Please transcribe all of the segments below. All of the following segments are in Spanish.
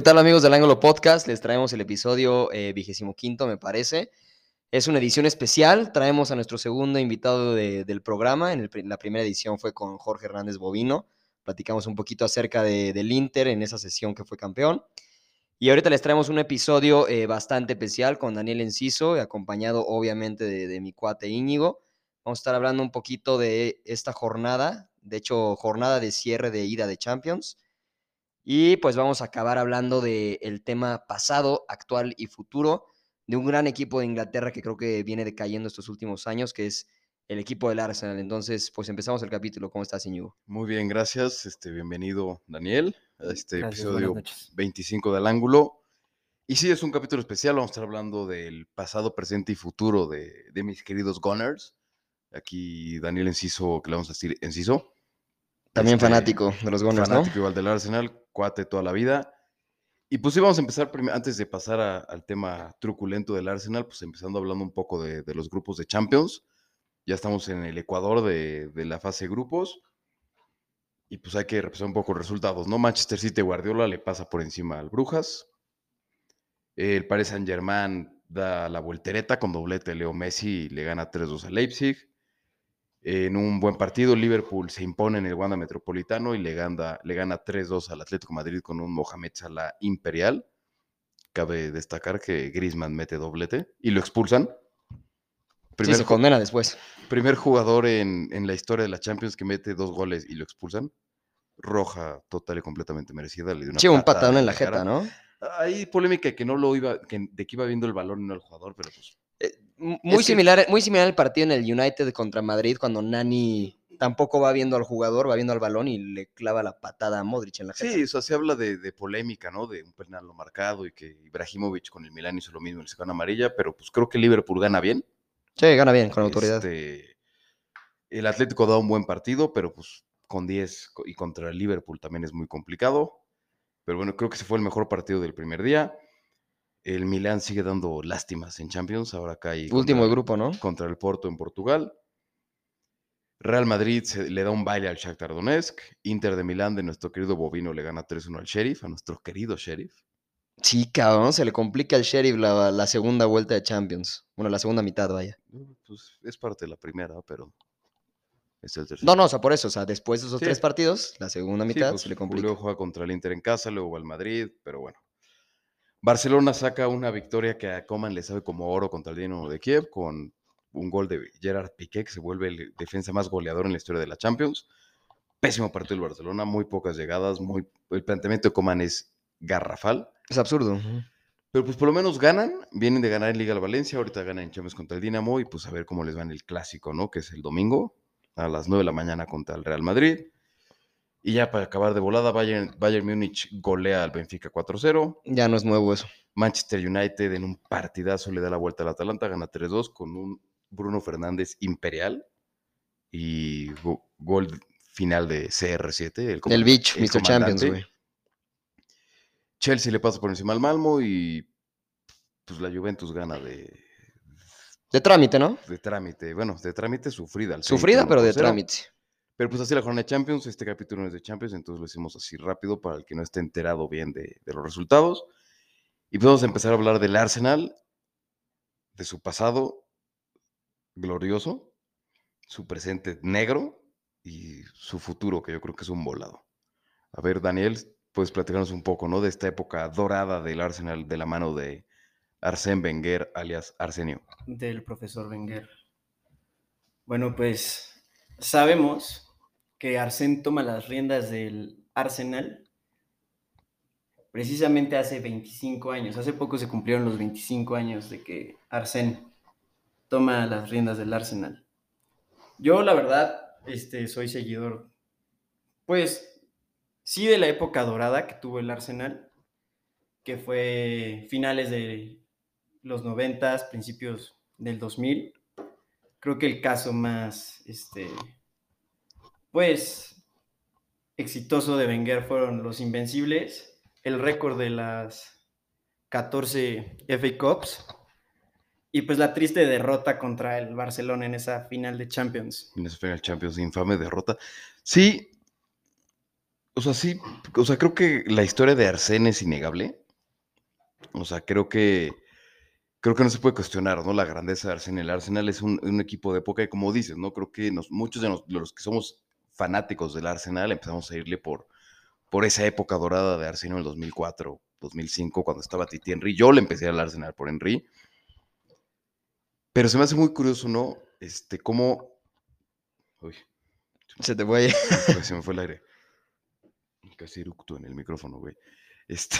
¿Qué tal amigos del Ángulo Podcast? Les traemos el episodio eh, vigésimo quinto, me parece. Es una edición especial. Traemos a nuestro segundo invitado de- del programa. En el la primera edición fue con Jorge Hernández Bovino. Platicamos un poquito acerca de- del Inter en esa sesión que fue campeón. Y ahorita les traemos un episodio eh, bastante especial con Daniel Enciso, acompañado obviamente de, de mi cuate Íñigo. Vamos a estar hablando un poquito de esta jornada, de hecho, jornada de cierre de ida de Champions. Y pues vamos a acabar hablando del tema pasado, actual y futuro de un gran equipo de Inglaterra que creo que viene decayendo estos últimos años, que es el equipo del Arsenal. Entonces, pues empezamos el capítulo. ¿Cómo estás, Íñigo? Muy bien, gracias. Este, bienvenido, Daniel, a este Gracias, episodio buenas noches. 25 del ángulo. Y sí, es un capítulo especial. Vamos a estar hablando del pasado, presente y futuro de, de mis queridos Gunners. Aquí Daniel Enciso, que le vamos a decir Enciso. También Este, fanático de los Gunners, ¿no? fanático igual del Arsenal, cuate toda la vida. Y pues sí, vamos a empezar, antes de pasar a- al tema truculento del Arsenal, pues empezando hablando un poco de, de los grupos de Champions. Ya estamos en el Ecuador de, de la fase grupos. Y pues hay que repasar un poco los resultados, ¿no? Manchester City Guardiola le pasa por encima al Brujas. El Paris Saint-Germain da la voltereta con doblete Leo Messi y le gana 3-2 a Leipzig. En un buen partido, Liverpool se impone en el Wanda Metropolitano y le gana, le gana 3-2 al Atlético Madrid con un Mohamed Salah imperial. Cabe destacar que Griezmann mete doblete y lo expulsan. Sí, Primer, se ju- condena después. primer jugador en, en la historia de la Champions que mete dos goles y lo expulsan. Roja total y completamente merecida. Le dio una Sí, un patadón en la cara. jeta, ¿no? Hay polémica de que no lo iba, que, de que iba viendo el balón y no el jugador, pero pues Muy, que- similar, muy similar al partido en el United contra Madrid, cuando Nani tampoco va viendo al jugador, va viendo al balón y le clava la patada a Modric en la jeta. Sí, o sea, se habla de, de polémica, ¿no? De un penal no marcado y que Ibrahimovic con el Milán hizo lo mismo y le sacaron amarilla, pero pues creo que Liverpool gana bien. Sí, gana bien, con autoridad. Este, el Atlético da un buen partido, pero pues con 10 co- y contra el Liverpool también es muy complicado. Pero bueno, creo que ese fue el mejor partido del primer día. El Milán sigue dando lástimas en Champions, ahora cae Último contra- grupo, ¿no? contra el Porto en Portugal. Real Madrid se- le da un baile al Shakhtar Donetsk. Inter de Milán de nuestro querido Bovino le gana 3-1 al Sheriff, a nuestro querido Sheriff. Sí, cabrón, se le complica al Sheriff la, la segunda vuelta de Champions. Bueno, la segunda mitad, vaya. Pues es parte de la primera, pero es el tercer. No, no, o sea, por eso, o sea, después de esos Sí. tres partidos, la segunda Sí, mitad pues, se le complica. Luego juega contra el Inter en casa, luego va al Madrid, pero bueno. Barcelona saca una victoria que a Coman le sabe como oro contra el Dinamo de Kiev con un gol de Gerard Piqué, que se vuelve el defensa más goleador en la historia de la Champions. Pésimo partido del Barcelona, muy pocas llegadas, muy, el planteamiento de Coman es garrafal. Es absurdo. Pero pues por lo menos ganan, vienen de ganar en Liga al Valencia, ahorita ganan en Champions contra el Dinamo y pues a ver cómo les va en el clásico, ¿no? Que es el domingo a las 9 de la mañana contra el Real Madrid. Y ya para acabar de volada, Bayern, Bayern Múnich golea al Benfica 4-0. Ya no es nuevo eso. Manchester United en un partidazo le da la vuelta al Atalanta, gana 3-2 con un Bruno Fernández imperial y go- gol final de CR7. El, El Mr. Champions, güey. Chelsea le pasa por encima al Malmo y pues la Juventus gana de, De trámite, ¿no? de trámite. Bueno, de trámite sufrida. al Sufrida, pero de trámite. Pero pues así la jornada de Champions. Este capítulo no es de Champions, entonces lo hicimos así rápido para el que no esté enterado bien de, los resultados. Y pues vamos a empezar a hablar del Arsenal, de su pasado glorioso, su presente negro y su futuro, que yo creo que es un volado. A ver, Daniel, puedes platicarnos un poco, ¿no? De esta época dorada del Arsenal de la mano de Arsène Wenger, alias Arsenio. del profesor Wenger. Bueno, pues sabemos que Arsène toma las riendas del Arsenal precisamente hace 25 años. Hace poco se cumplieron los 25 años de que Arsène toma las riendas del Arsenal. Yo, la verdad, este, soy seguidor, pues, sí de la época dorada que tuvo el Arsenal, que fue finales de los 90, principios del 2000. Creo que el caso más, este, pues, exitoso de Wenger fueron los Invencibles, el récord de las 14 FA Cups y pues la triste derrota contra el Barcelona en esa final de Champions. En esa final Champions, infame derrota. Sí, o sea, sí, o sea, creo que la historia de Arsene es innegable. O sea, creo que creo que no se puede cuestionar, ¿no? La grandeza de Arsenal. El Arsenal es un, equipo de época y como dices, ¿no? Creo que muchos de, de los que somos fanáticos del Arsenal empezamos a irle por, por esa época dorada de Arsenal en el 2004, 2005, cuando estaba Titi Henry. Yo le empecé al Arsenal por Henry. Pero se me hace muy curioso, ¿no? Este, cómo... Uy, Se te fue. se me fue el aire. Casi eructo en el micrófono, güey. Este,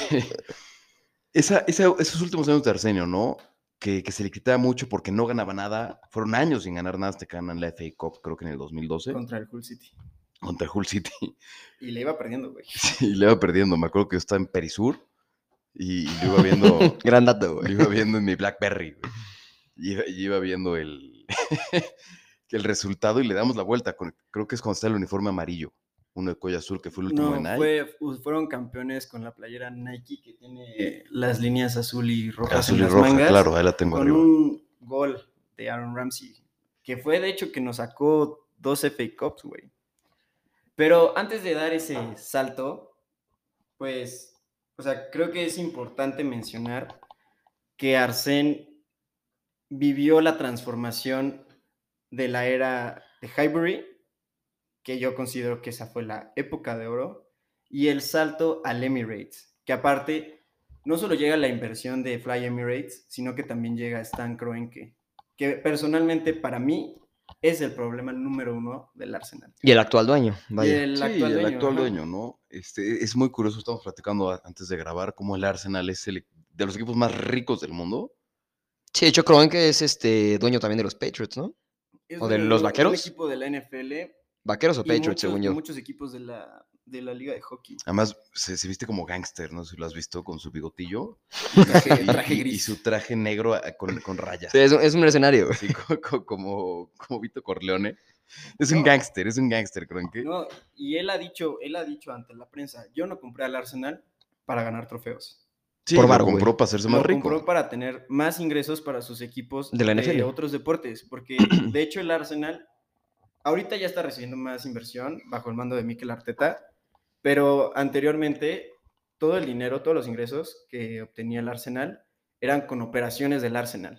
esa, esa- esos últimos años de Arsenio, ¿no? Que, que se le quitaba mucho porque no ganaba nada. Fueron años sin ganar nada hasta que ganan la FA Cup, creo que en el 2012, Contra el Hull City. contra el Hull City. Y le iba perdiendo, güey. Sí, le iba perdiendo. Me acuerdo que yo estaba en Perisur y, y lo iba viendo, Gran dato, lo güey. iba viendo en mi Blackberry, güey. Y iba, y iba viendo el, el resultado y le damos la vuelta. con- creo que es cuando está el uniforme amarillo. Uno de cuello azul, que fue el último de No, Nike. fue, fueron campeones con la playera Nike que tiene las líneas azul y rojas Azul en y las roja, mangas. claro, ahí la tengo con arriba. un gol de Aaron Ramsey, que fue de hecho que nos sacó dos FA Cups, güey. Pero antes de dar ese salto, pues, o sea, creo que es importante mencionar que Arsène vivió la transformación de la era de Highbury, que yo considero que esa fue la época de oro, y el salto al Emirates, que aparte no solo llega la inversión de Fly Emirates, sino que también llega Stan Kroenke, que personalmente para mí es el problema número uno del Arsenal. Y el actual dueño, Y vaya. el Sí, actual el dueño, actual ajá. dueño, ¿no? Este, es muy curioso, estamos platicando antes de grabar, cómo el Arsenal es el, de los equipos más ricos del mundo. Sí, de hecho, Kroenke es este dueño también de los Patriots, ¿no? Es ¿O de un- los Un Vaqueros? equipo de la NFL. Vaqueros o Patriots, muchos, según yo. muchos equipos de la, de la liga de hockey. Además, se, se viste como gángster, no sé si lo has visto, con su bigotillo. Traje- y, traje y- y gris. su traje negro ah, con, con rayas. Sí, es, un, es un mercenario, co- como, como Vito Corleone. Es un gángster, es un gángster, creo que. No, y él ha dicho, él ha dicho ante la prensa, yo no compré al Arsenal para ganar trofeos. Sí, por lo varo, compró güey. para hacerse Lo más rico. compró para tener más ingresos para sus equipos De la NFL. otros deportes, porque de hecho el Arsenal ahorita ya está recibiendo más inversión bajo el mando de Mikel Arteta, pero anteriormente todo el dinero, todos los ingresos que obtenía el Arsenal eran con operaciones del Arsenal.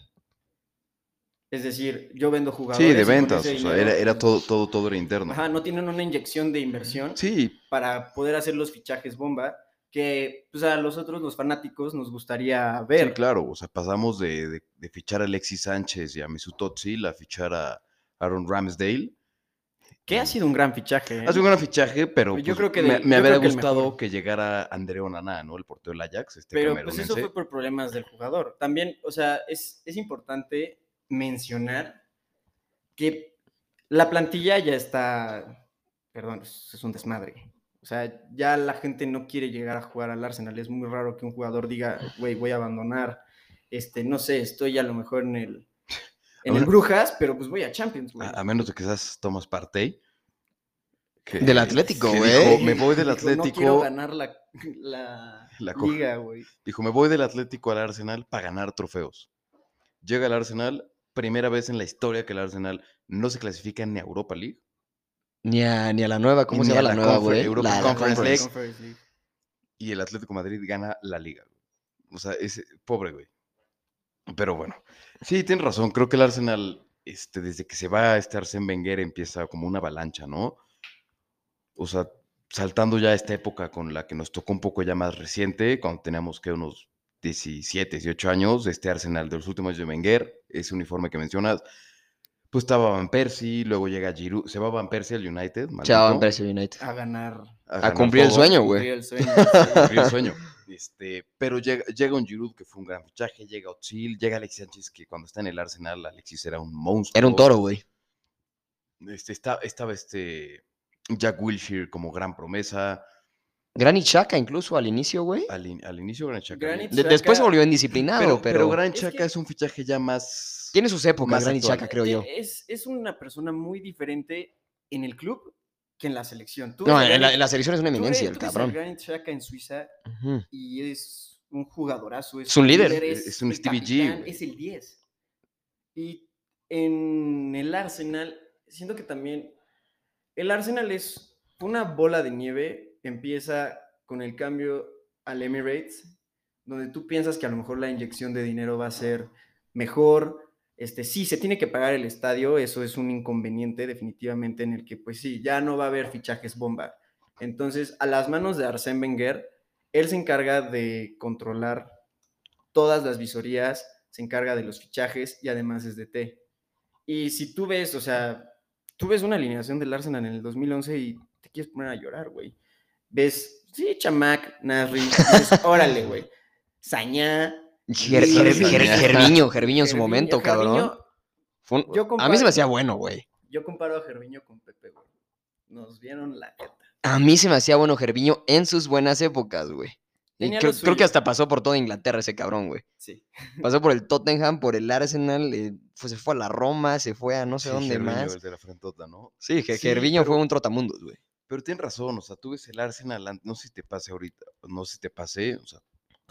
Es decir, yo vendo jugadores. Sí, de ventas. O sea, era, era todo, todo, todo era interno. Ajá, no tienen una inyección de inversión Sí, para poder hacer los fichajes bomba que pues, a nosotros los fanáticos nos gustaría ver. Sí, claro, o sea, pasamos de, de- de fichar a Alexis Sánchez y a Mesut Özil a fichar a Aaron Ramsdale. Que ha sido un gran fichaje. ¿eh? Ha sido un gran fichaje, pero Yo pues, creo que me, me habría que gustado que llegara André Onana, ¿no? El portero del Ajax, este Pero pues eso fue por problemas del jugador. También, o sea, es, es importante mencionar que la plantilla ya está, perdón, es un desmadre. O sea, ya la gente no quiere llegar a jugar al Arsenal. Es muy raro que un jugador diga, güey, voy a abandonar, este, no sé, estoy a lo mejor en el, en el Brujas, pero pues voy a Champions, güey. A, a menos de que seas Thomas Partey. que- Del Atlético, güey. dijo, me voy del Dijo, No quiero Atlético. ganar la, la, La liga, güey. Dijo, me voy del Atlético al Arsenal para ganar trofeos. Llega al Arsenal, primera vez en la historia que el Arsenal no se clasifica ni a Europa League. Ni a, ni a la nueva, ¿cómo Ni se a llama la la nueva, güey? Europa La, la Conference League. Conference League. y el Atlético de Madrid gana la liga. güey. O sea, es pobre, güey. Pero bueno, sí, tienes razón. Creo que el Arsenal, este, desde que se va este Arsène Wenger, empieza como una avalancha, ¿no? O sea, saltando ya a esta época con la que nos tocó un poco ya más reciente, cuando teníamos que unos 17, 18 años, este Arsenal de los últimos años de Wenger, ese uniforme que mencionas, pues estaba Van Persie, luego llega Giroud, se va Van Persie al United, Chao, maldito, Manchester United. A ganar. A ganar cumplir el sueño, cumplir güey. el sueño, cumplir el sueño. Este, pero llega, llega un Giroud que fue un gran fichaje, llega Otzil, llega Alexis Sánchez, que cuando está en el Arsenal, Alexis era un monstruo. Era un toro, güey. Este, está, estaba este Jack Wilshere como gran promesa. Granit Xhaka incluso al inicio, güey. Al, in- al inicio Gran Xhaka. Granit De- después se Xhaka- volvió indisciplinado, pero, pero, pero, Gran Es Xhaka que- es un fichaje ya más. tiene sus épocas, más Granit. Xhaka, creo yo. Es, es una persona muy diferente en el club que en la selección. Tú No, en la, en la selección es una tú eminencia, el tú cabrón. Granit Xhaka en Suiza Ujú. y es un jugadorazo. Es, Es un líder. Es- es un el Stevie G. Es el 10. Y en el Arsenal, siento que también el Arsenal es una bola de nieve empieza con el cambio al Emirates, donde tú piensas que a lo mejor la inyección de dinero va a ser mejor. Este, sí, se tiene que pagar el estadio, eso es un inconveniente definitivamente en el que, pues sí, ya no va a haber fichajes bomba. Entonces, a las manos de Arsène Wenger, él se encarga de controlar todas las visorías, se encarga de los fichajes y además es de T. Y si tú ves, o sea, tú ves una alineación del Arsenal en el 2011 y te quieres poner a llorar, güey. Ves, sí, Chamac, Nasri, órale, güey. Sañá. Ger- Sí, Ger- Ger-. Gerviño, Gerviño en su momento, cabrón. Fue un- A mí se me hacía bueno, güey. Yo comparo a Gerviño con Pepe, güey. Nos vieron la jeta. A mí se me hacía bueno Gerviño en sus buenas épocas, güey. Creo, que hasta pasó por toda Inglaterra ese cabrón, güey. Sí. Pasó por el Tottenham, por el Arsenal, eh, fue- se fue a la Roma, se fue a no sé Sí, dónde Gervinho, más. el de la frentota, ¿no? Sí, que Sí, Gerviño fue un trotamundos, güey. Pero tienes razón, o sea, tú ves el Arsenal, no sé si te pase ahorita, no sé si te pase, o sea,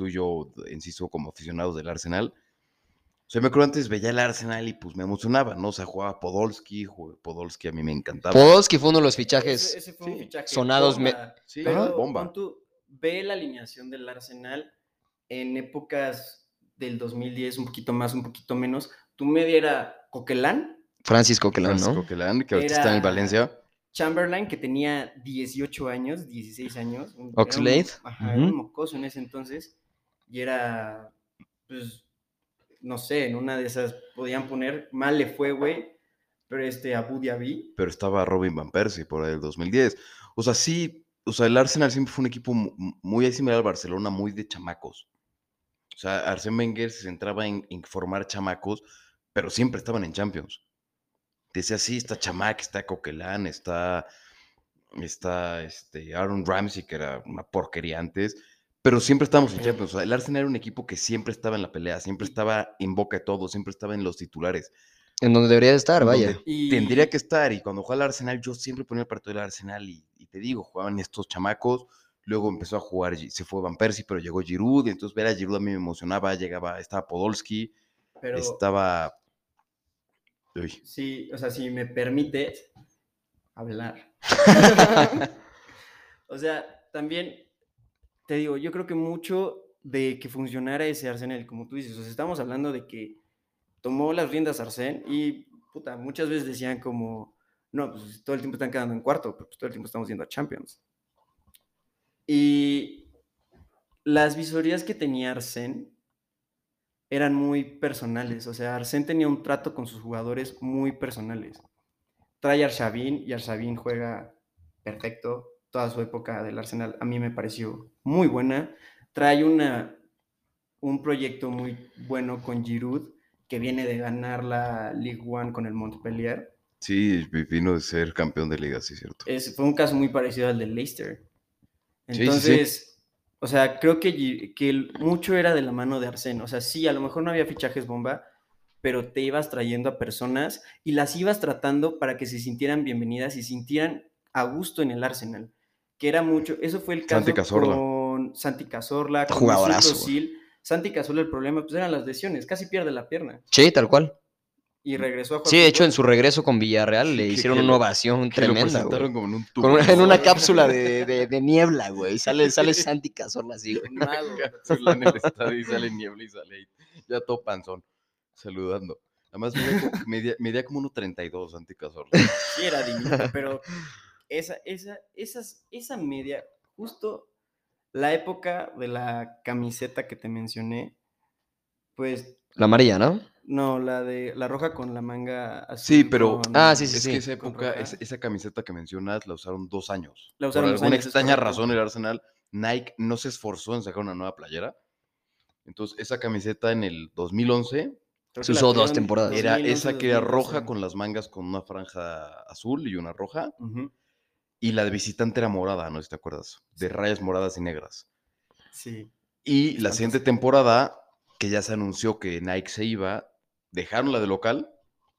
tú y yo, insisto, como aficionados del Arsenal. O sea, me acuerdo antes veía el Arsenal y pues me emocionaba, ¿no? O sea, jugaba Podolski, jugó- Podolski a mí me encantaba. Podolski fue uno de los fichajes. Ese, ese fue un sí, fichaje sonados me- bomba. Sí, Pero bomba. pon tú, ve la alineación del Arsenal en épocas del 2010, un poquito más, un poquito menos. Tu media era Coquelán, Francis Coquelin, Francisco ¿no? Coquelin, que ahorita está en Valencia. Chamberlain, que tenía 18 años, 16 años. un- un- Oxlade, Ajá, un mocoso en ese entonces. Y era, pues, no sé, en una de esas podían poner, mal le fue, güey, pero este Abu Dhabi. pero estaba Robin Van Persie por ahí del 2010. O sea, sí, o sea, el Arsenal siempre fue un equipo mu- mu- muy similar al Barcelona, muy de chamacos. O sea, Arsène Wenger se centraba en, formar chamacos, pero siempre estaban en Champions. Decía, sí, está Chamac, está Coquelin, está, está este, Aaron Ramsey, que era una porquería antes, pero siempre estábamos en Champions. O sea, el Arsenal era un equipo que siempre estaba en la pelea, siempre estaba en boca de todo, siempre estaba en los titulares. En donde debería de estar, vaya. Y, tendría que estar. Y cuando jugaba al Arsenal, yo siempre ponía el partido del Arsenal. Y, y te digo, jugaban estos chamacos. Luego empezó a jugar, se fue Van Persie, pero llegó Giroud. Y entonces ver a Giroud a mí me emocionaba. Llegaba, estaba Podolski, pero, estaba. Uy, Sí, o sea, si me permites hablar. o sea, también te digo, yo creo que mucho de que funcionara ese Arsenal, como tú dices, estamos hablando de que tomó las riendas Arsène y muchas veces decían como, no, pues todo el tiempo están quedando en cuarto, pero todo el tiempo estamos yendo a Champions. Y las visorías que tenía Arsène eran muy personales. O sea, Arsène tenía un trato con sus jugadores muy personales. Trae a Arshavin y Arshavin juega perfecto. Toda su época del Arsenal a mí me pareció muy buena. Trae una, un proyecto muy bueno con Giroud, que viene de ganar la Ligue 1 con el Montpellier. sí, vi- vino de ser campeón de liga, sí, cierto. Es, fue un caso muy parecido al de Leicester. Sí, sí, sí. Entonces, o sea, creo que, que mucho era de la mano de Arsène. O sea, sí, a lo mejor no había fichajes bomba, pero te ibas trayendo a personas y las ibas tratando para que se sintieran bienvenidas y sintieran a gusto en el Arsenal. Que era mucho, eso fue el caso Santi Cazorla. con Santi Cazorla, con Jugadorazo, Özil. Santi Cazorla el problema pues eran las lesiones, casi pierde la pierna Sí, tal cual. y regresó a jugar Sí, de hecho, en su regreso con Villarreal le que- hicieron que una lo- ovación Que lo tremenda, güey. como en un Con tubo. una- en una cápsula de, de- de niebla, güey. Sale, sale Santi Cazorla así, güey. Un mago. Cápsula en el estadio y sale niebla y sale ahí, ya todo panzón, saludando. Además, medía, medía, medía como 1.32 Santi Cazorla. Sí, era diminuto, pero esa, esa, esas, esa media, justo la época de la camiseta que te mencioné, pues La amarilla, ¿no? no, la de la roja con la manga azul. Sí, pero- con- Ah, sí, sí, es sí. que esa época, es- esa camiseta que mencionas la usaron dos años. La usaron Por dos alguna años, extraña razón, el Arsenal, Nike no se esforzó en sacar una nueva playera. Entonces, esa camiseta en el 2011 Creo Se usó dos temporadas. era 2011, esa que era 2012. roja con las mangas con una franja azul y una roja. Y la de visitante era morada, no sé si te acuerdas, de rayas moradas y negras. Sí. Y la siguiente temporada, que ya se anunció que Nike se iba, dejaron la de local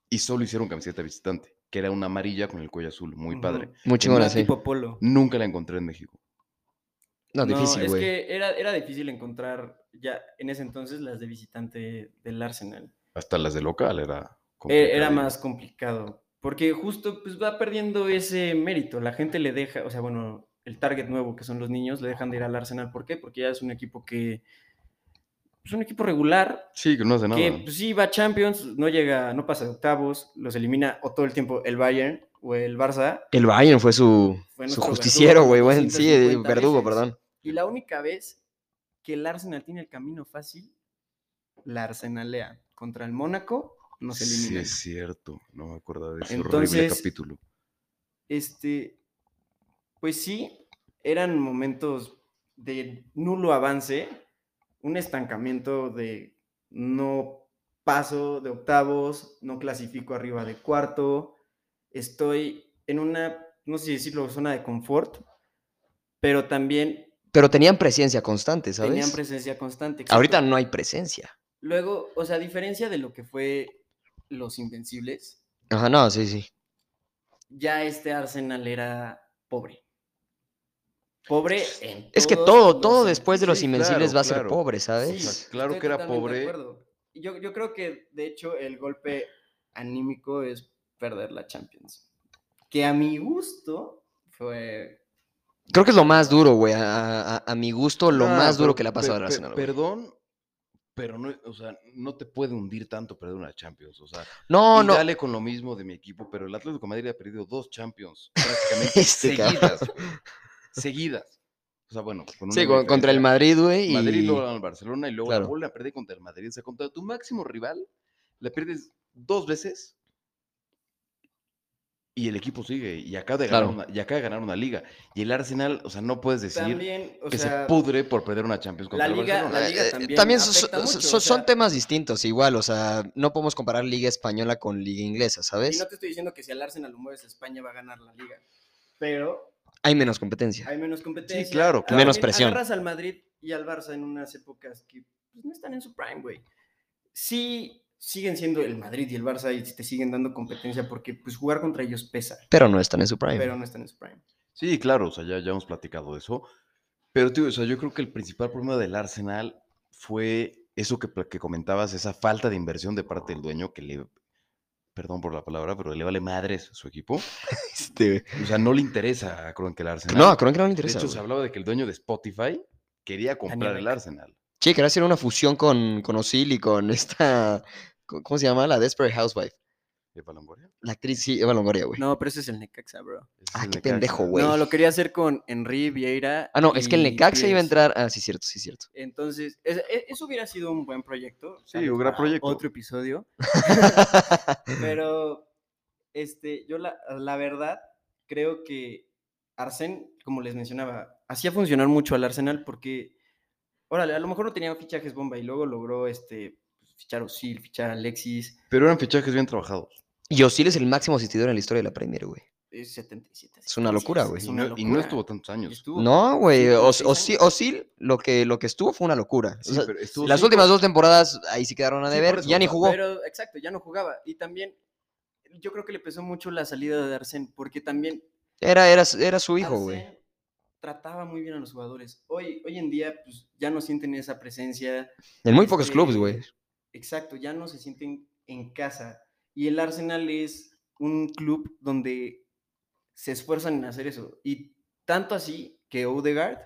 y solo hicieron camiseta visitante, que era una amarilla con el cuello azul, muy padre. Muy chingona, sí. tipo polo. Nunca la encontré en México. No, difícil, es que era, era difícil encontrar ya en ese entonces las de visitante del Arsenal. Hasta las de local era E- Era más complicado. Porque justo pues va perdiendo ese mérito. La gente le deja, o sea, bueno, el target nuevo, que son los niños, le dejan de ir al Arsenal. ¿Por qué? Porque ya es un equipo que es un equipo regular, Sí, que no hace nada. que pues, sí va a Champions, no llega, no pasa de octavos, los elimina o todo el tiempo el Bayern o el Barça. El Bayern fue su, Fue su justiciero, güey. sí, 250 verdugo, veces. perdón. Y la única vez que el Arsenal tiene el camino fácil, la Arsenalea. Contra el Mónaco, nos Sí, es cierto. No me acuerdo de ese horrible Entonces, capítulo. Este, pues sí, eran momentos de nulo avance, un estancamiento de no paso de octavos, no clasifico arriba de cuarto, estoy en una, no sé si decirlo, zona de confort, pero también Pero tenían presencia constante, ¿sabes? tenían presencia constante. Ahorita no hay presencia. Luego, o sea, a diferencia de lo que fue los Invencibles, Ajá, no, sí, sí. ya este Arsenal era pobre. Pobre en Es que todo, los todo después de los Sí, Invencibles claro, va a ser pobre, Sí, ¿sabes? sea, claro que era pobre. Yo, yo creo que, de hecho, el golpe anímico es perder la Champions. Que a mi gusto fue... Creo que es lo más duro, güey. A, a- a mi gusto, lo más duro que le ha pasado al Arsenal. Perdón, pero no, o sea, no te puede hundir tanto perder una Champions. O sea, No, y no. dale con lo mismo de mi equipo, pero el Atlético de Madrid ha perdido dos Champions prácticamente Este seguidas. Seguidas. O sea, bueno, con Sí, con- contra el. Madrid, güey. Y... Madrid luego al Barcelona y luego Claro. la vuelve a perder contra el Madrid. O sea, contra tu máximo rival, la pierdes dos veces y el equipo sigue. Y acaba de ganar, Claro. una, y acaba de ganar una liga. Y el Arsenal, o sea, no puedes decir También, o que sea, se pudre por perder una Champions contra la el liga- Barcelona. la liga Eh, también so- so- so- o son temas distintos, igual, o sea, no podemos comparar liga española con liga inglesa, y ¿sabes? no te estoy diciendo que si al Arsenal lo mueves a España va a ganar la liga. Pero Hay menos competencia. hay menos competencia. claro, Ah, claro. Menos presión. Agarras al Madrid y al Barça en unas épocas que pues, no están en su prime, güey. Sí, siguen siendo el Madrid y el Barça y te siguen dando competencia porque pues jugar contra ellos pesa, Pero no están en su prime. pero no están en su prime. Sí, claro, o sea, ya, ya hemos platicado de eso. Pero, tío, o sea, yo creo que el principal problema del Arsenal fue eso que, que comentabas, esa falta de inversión de parte del dueño que le, perdón por la palabra, pero le vale madres a su equipo. Este, O sea, no le interesa a Kroenke el Arsenal. No, creo que no le de interesa. hecho, se hablaba de que el dueño de Spotify quería comprar el. Arsenal. Sí, quería hacer una fusión con, con Ozil y con esta. ¿Cómo se llama? La Desperate Housewife. ¿Eva Longoria? La actriz, sí, Eva Longoria, güey. No, pero ese es el Necaxa, bro. Ese ah, qué Necaxa. pendejo, güey. No, lo quería hacer con Henry Vieira. Ah, no, es que el Necaxa iba a entrar. Ah, sí, cierto, sí, cierto. Entonces, es- e- eso hubiera sido un buen proyecto. Sí, un gran proyecto. Otro episodio. Pero, este, yo la, la verdad creo que Arsen, como les mencionaba, hacía funcionar mucho al Arsenal porque, órale, a lo mejor no tenía fichajes bomba y luego logró este, fichar a Osil, fichar a Alexis, Pero eran fichajes bien trabajados. Y Ozil es el máximo asistidor en la historia de la Premier, güey. es 77. Es una locura, güey. Y no, y no locura. estuvo tantos años. estuvo No, güey. cinco o Os- seis Ozil, años. Ozil, lo que, lo que estuvo fue una locura. O Sí, sea, pero estuvo las cinco- últimas dos temporadas ahí sí quedaron a deber. ya ni jugó. Pero, exacto, ya no jugaba. Y también, yo creo que le pesó mucho la salida de Arsen, porque también Era, era, era su hijo, güey. Trataba muy bien a los jugadores. Hoy, hoy en día, pues ya no sienten esa presencia. En muy pocos este, clubes, güey. Exacto, ya no se sienten en casa. Y el Arsenal es un club donde se esfuerzan en hacer eso. Y tanto así que Odegaard,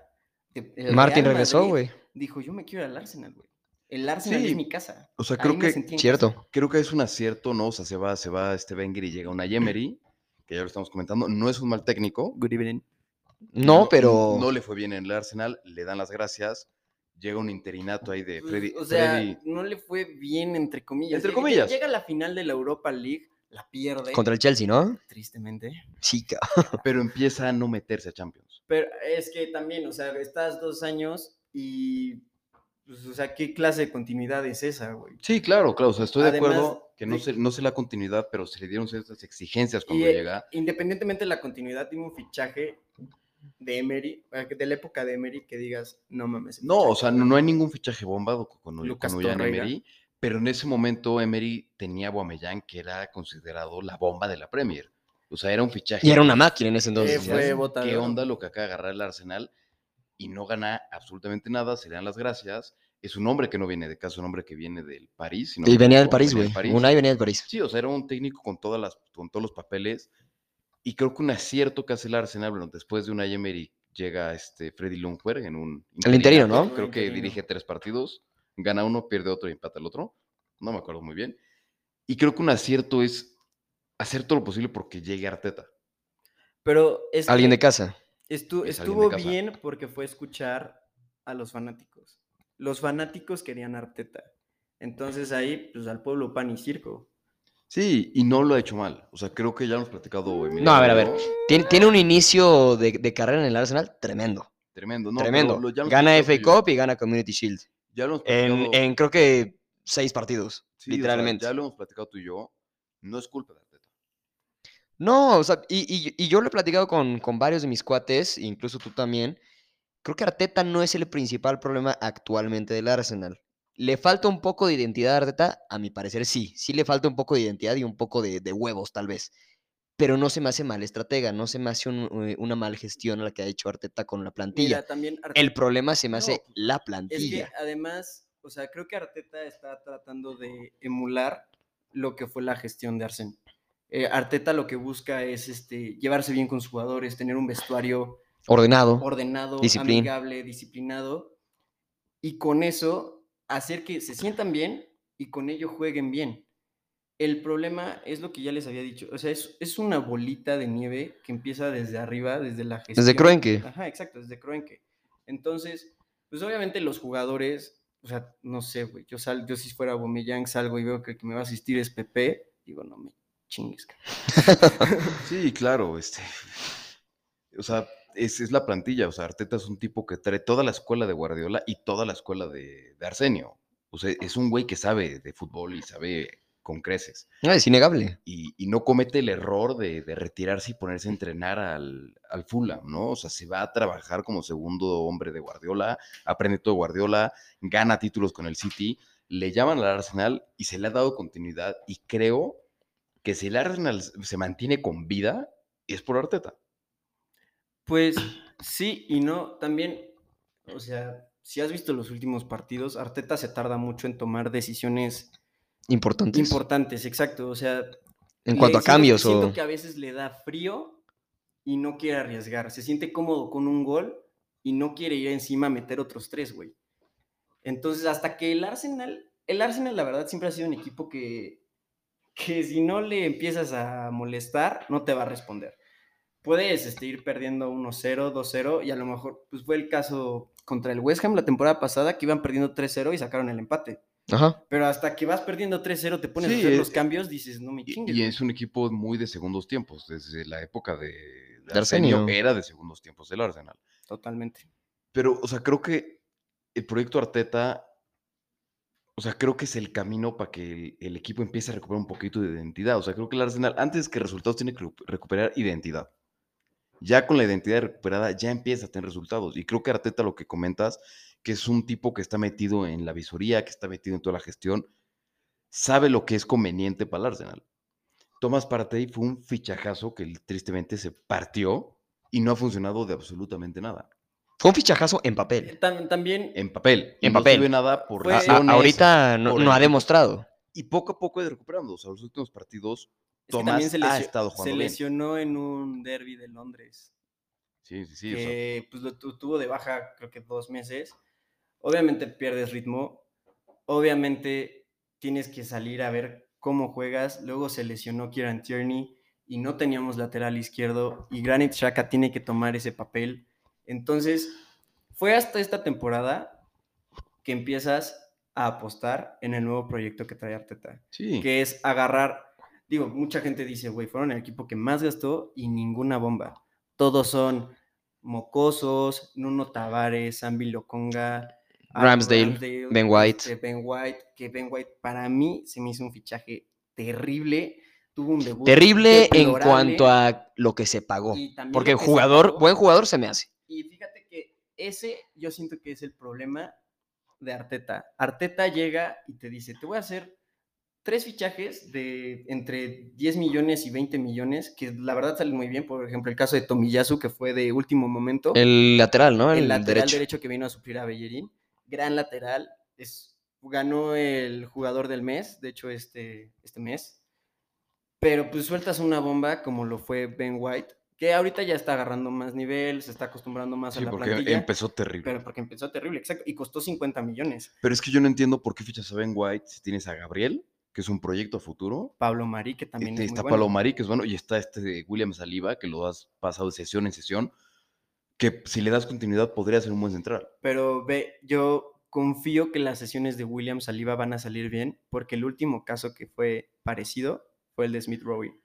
Martín Real regresó, güey. Dijo, yo me quiero ir al Arsenal, güey. El Arsenal Sí, es mi casa. o sea, creo que- sentí en casa". Cierto. Creo que es un acierto, ¿no? O sea, se va, se va este Wenger y llega una Emery, que ya lo estamos comentando. No es un mal técnico. Good evening. No, pero. No le fue bien en el Arsenal, le dan las gracias. Llega un interinato ahí de Pues, Freddy. o sea, Freddy- no le fue bien, entre comillas. Entre Llega- comillas. Llega a la final de la Europa League, la pierde. Contra el Chelsea, ¿no? Tristemente. Cabrón. pero empieza a no meterse a Champions. Pero es que también, o sea, estás dos años y. Pues, o sea, ¿qué clase de continuidad es esa, güey? Sí, claro, claro. O sea, estoy de acuerdo que no de- sé, no sé la continuidad, pero se le dieron ciertas exigencias cuando Y, llega. Independientemente de la continuidad, tiene un fichaje de Emery, eh, de la época de Emery, que digas, no mames. No, o fichaje". sea, no, no hay ningún fichaje bomba con, Lucas con. Emery, pero en ese momento Emery tenía a que era considerado la bomba de la Premier. O sea, era un fichaje. Y era una máquina en ese entonces. fue bota de ¿Qué onda lo que acaba de agarrar el Arsenal? Y no gana absolutamente nada, se le dan las gracias. Es un hombre que no viene de casa, un hombre que viene del París. Y venía del París, güey. del París. Unai venía del París. Sí, o sea, era un técnico con, todas las, con todos los papeles. Y creo que un acierto que hace el Arsenal, bueno, después de una Emery llega este Freddy Lundberg en un... El interino, ¿no? Creo que dirige tres partidos, gana uno, pierde otro y empata el otro. No me acuerdo muy bien. Y creo que un acierto es hacer todo lo posible porque llegue Arteta. Pero es Alguien que de casa. estu- Es alguien de estuvo casa. bien porque fue escuchar a los fanáticos. Los fanáticos querían Arteta. Entonces ahí, pues al pueblo pan y circo. Sí, y no lo ha hecho mal. O sea, creo que ya lo hemos platicado. Emiliano No, a ver, a ver. Tiene, un inicio de, de carrera en el Arsenal tremendo. Tremendo, ¿no? tremendo. lo- lo gana FA. Cup y gana Community Shield. Ya lo hemos En, platicado- en creo que seis partidos, sí, o sea, literalmente. ya lo hemos platicado tú y yo. No es culpa de Arteta. No, o sea, y, y- y yo lo he platicado con, con varios de mis cuates, incluso tú también. Creo que Arteta no es el principal problema actualmente del Arsenal. ¿Le falta un poco de identidad a Arteta? A mi parecer sí. Sí le falta un poco de identidad y un poco de, de huevos, tal vez. Pero no se me hace mal estratega, no se me hace un- eh, una mal gestión la que ha hecho Arteta con la plantilla. Mira, también El problema se me hace la Es que plantilla. además, o sea, creo que Arteta está tratando de emular lo que fue la gestión de Arsen. Eh, Arteta lo que busca es este, llevarse bien con sus jugadores, tener un vestuario Ordenado. ordenado, amigable, disciplinado, y con eso hacer que se sientan bien y con ello jueguen bien. El problema es lo que ya les había dicho, o sea, es, es una bolita de nieve que empieza desde arriba, desde la gestión. Desde Kroenke. Ajá, exacto, desde Kroenke. Entonces, pues obviamente los jugadores, o sea, no sé, güey, yo, sal, yo si fuera Bomeyang salgo y veo que el que me va a asistir es Pepe, digo, no me chingues. cabrón". Sí, claro, este. O sea, es, es la plantilla. O sea, Arteta es un tipo que trae toda la escuela de Guardiola y toda la escuela de, de Arsenio. O sea, es un güey que sabe de fútbol y sabe con creces. No, es innegable. Y, y no comete el error de, de retirarse y ponerse a entrenar al, al Fulham, ¿no? O sea, se va a trabajar como segundo hombre de Guardiola, aprende todo de Guardiola, gana títulos con el City, le llaman al Arsenal y se le ha dado continuidad. Y creo que si el Arsenal se mantiene con vida, es por Arteta. Pues sí y no. También, o sea, si has visto los últimos partidos, Arteta se tarda mucho en tomar decisiones Importantes. importantes, exacto. O sea, en cuanto a siento- cambios siento o... que a veces le da frío y no quiere arriesgar. Se siente cómodo con un gol y no quiere ir encima a meter otros tres, güey. Entonces, hasta que el Arsenal, el Arsenal, la verdad, siempre ha sido un equipo que, que si no le empiezas a molestar, no te va a responder. Puedes este, ir perdiendo 1-0, 2-0, y a lo mejor, pues fue el caso contra el West Ham la temporada pasada, que iban perdiendo 3-0 y sacaron el empate. Ajá. Pero hasta que vas perdiendo 3-0, te pones Sí, a hacer es- los cambios, dices, no me Y, chingues. y güey". es un equipo muy de segundos tiempos. Desde la época de, de Arsenio Arsenio. era de segundos tiempos del Arsenal. Totalmente. Pero, o sea, creo que el proyecto Arteta, o sea, creo que es el camino para que el, el equipo empiece a recuperar un poquito de identidad. O sea, creo que el Arsenal, antes que resultados, tiene que recu- recuperar identidad. Ya con la identidad recuperada, ya empieza a tener resultados. Y creo que Arteta, lo que comentas, que es un tipo que está metido en la visoría, que está metido en toda la gestión, sabe lo que es conveniente para el Arsenal. Thomas Partey fue un fichajazo que tristemente se partió y no ha funcionado de absolutamente nada. Fue un fichajazo en papel. Tam- también, En papel. En no papel. sirve nada por a- lesiones, ahorita no, por no ha demostrado. Y poco a poco ha ido recuperando. O sea, los últimos partidos, es que Tomás también se, ha lesio- estado se bien. lesionó en un derby de Londres. Sí, sí, sí. o sea, que pues lo tu- tuvo de baja creo que dos meses. Obviamente pierdes ritmo. Obviamente tienes que salir a ver cómo juegas. Luego se lesionó Kieran Tierney y no teníamos lateral izquierdo. Y Granit Xhaka tiene que tomar ese papel. Entonces, fue hasta esta temporada que empiezas a apostar en el nuevo proyecto que trae Arteta sí. que es agarrar, digo, mucha gente dice, güey, fueron el equipo que más gastó y ninguna bomba. Todos son mocosos, Nuno Tavares, Sambi Loconga, Aaron Ramsdale, Ben White. este, Ben White, que Ben White para mí se me hizo un fichaje terrible, tuvo un debut Terrible en cuanto a lo que se pagó. Porque jugador, pagó. buen jugador se me hace. Y fíjate que ese yo siento que es el problema de Arteta. Arteta llega y te dice, te voy a hacer tres fichajes de entre 10 millones y 20 millones, que la verdad salen muy bien. Por ejemplo, el caso de Tomiyasu, que fue de último momento. El lateral, ¿no? el El, lateral derecho. derecho. que vino a suplir a Bellerín. Gran lateral. Es, ganó el jugador del mes, de hecho, este, este mes. Pero pues sueltas una bomba como lo fue Ben White, que ahorita ya está agarrando más nivel, se está acostumbrando más a la porque plantilla. empezó terrible. Pero porque empezó terrible, exacto. Y costó 50 millones. Pero es que yo no entiendo por qué fichas a Ben White si tienes a Gabriel, que es un proyecto a futuro. Pablo Marí, que también este, es muy está bueno. Palomari, que es bueno, y está este de William Saliba, que lo has pasado de sesión en sesión, que si le das continuidad podría ser un buen central. Pero ve, yo confío que las sesiones de William Saliba van a salir bien, porque el último caso que fue parecido fue el de Smith Rowe.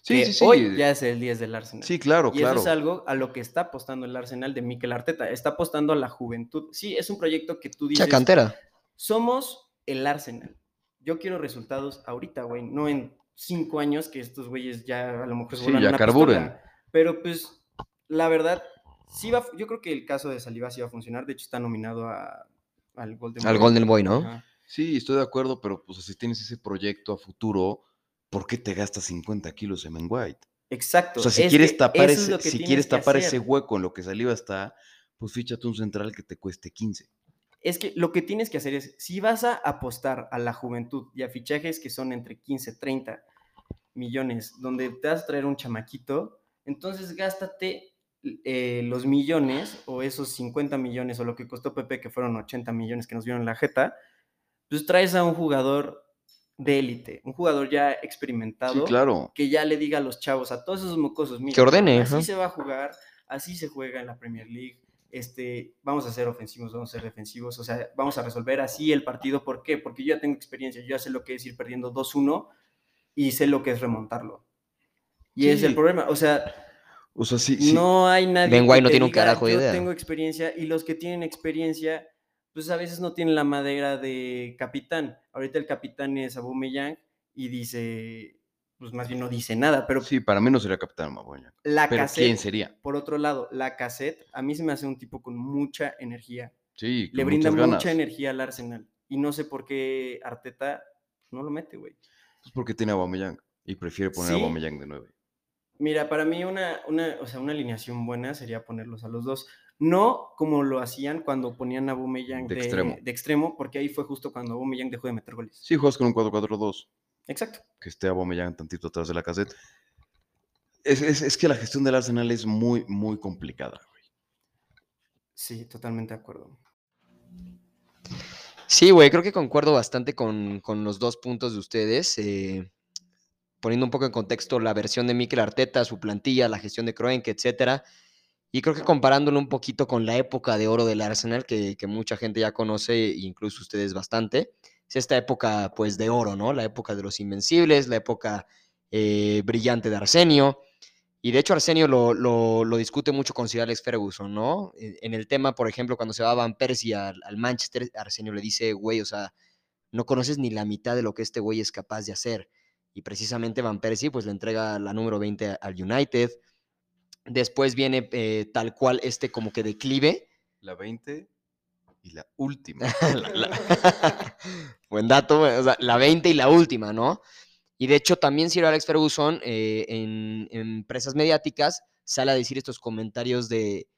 Sí, que sí, sí. Hoy ya es el 10 del Arsenal. Sí, claro, y claro. eso es algo a lo que está apostando el Arsenal de Mikel Arteta. Está apostando a la juventud. Sí, es un proyecto que tú dices. Mucha cantera. Somos el Arsenal. Yo quiero resultados ahorita, güey, no en cinco años que estos güeyes ya a lo mejor se Sí, ya una carburen. pistola. Pero pues, la verdad, sí va, yo creo que el caso de Saliba sí va a funcionar. De hecho, está nominado a- al Golden Al Boy. Golden Boy, ¿no? Ajá. Sí, estoy de acuerdo, pero pues si tienes ese proyecto a futuro, ¿por qué te gastas 50 kilos en Ben White? Exacto. O sea, si es quieres que tapar, es ese, si quieres tapar ese hueco en lo que Saliba está, pues fíchate un central que te cueste 15. Es que lo que tienes que hacer es, si vas a apostar a la juventud y a fichajes que son entre 15, 30 millones, donde te vas a traer un chamaquito, entonces gástate eh, los millones o esos 50 millones o lo que costó Pepe, que fueron 80 millones que nos dieron la jeta, pues traes a un jugador de élite, un jugador ya experimentado Sí, claro. que ya le diga a los chavos, a todos esos mocosos, mira, Que ordene, así ajá. se va a jugar, así se juega en la Premier League, este, vamos a ser ofensivos, vamos a ser defensivos, o sea, vamos a resolver así el partido, ¿por qué? Porque yo ya tengo experiencia, yo ya sé lo que es ir perdiendo 2-1 y sé lo que es remontarlo. Y es el problema, o sea, O sea, sí, sí. no hay nadie Ben White no tiene un carajo de "Yo idea". tengo experiencia y los que tienen experiencia, pues a veces no tienen la madera de capitán. Ahorita el capitán es Aubameyang y dice, pues más bien no dice nada, pero Sí, para mí no sería Capitán Maboña. la Pero cassette, ¿quién sería? por otro lado, la cassette a mí se me hace un tipo con mucha energía. Sí, Le con brinda muchas mucha energía al Arsenal. Y no sé por qué Arteta no lo mete, güey. Pues porque tiene a Aubameyang y prefiere poner a. Aubameyang de 9. Mira, para mí una, una, o sea, una alineación buena sería ponerlos a los dos. No como lo hacían cuando ponían a Aubameyang De de, extremo. de extremo, porque ahí fue justo cuando Aubameyang dejó de meter goles. Sí, juegas con un 4-4-2, Exacto. que esté Aubameyang tantito atrás de la cassette. Es, es- es que la gestión del Arsenal es muy, muy complicada. güey. Sí, totalmente de acuerdo. Sí, güey, creo que concuerdo bastante con, con los dos puntos de ustedes. eh, poniendo un poco en contexto la versión de Mikel Arteta, su plantilla, la gestión de Kroenke, etcétera. Y creo que comparándolo un poquito con la época de oro del Arsenal, que, que mucha gente ya conoce, incluso ustedes bastante, es esta época pues de oro, ¿no? La época de los invencibles, la época eh, brillante de Arsenio. Y de hecho Arsenio lo, lo- discute mucho con Sir Alex Ferguson, ¿no? En, el tema, por ejemplo, cuando se va Van Persie al, al Manchester, Arsenio le dice, güey, o sea, no conoces ni la mitad de lo que este güey es capaz de hacer. Y precisamente Van Persie pues le entrega la número 20 a- al United. Después viene eh, tal cual este como que declive. La 20 y la última. La- la- Buen dato, o sea, la 20 y la última, ¿no? Y de hecho también Sir Alex Ferguson eh, en, en empresas mediáticas sale a decir estos comentarios de,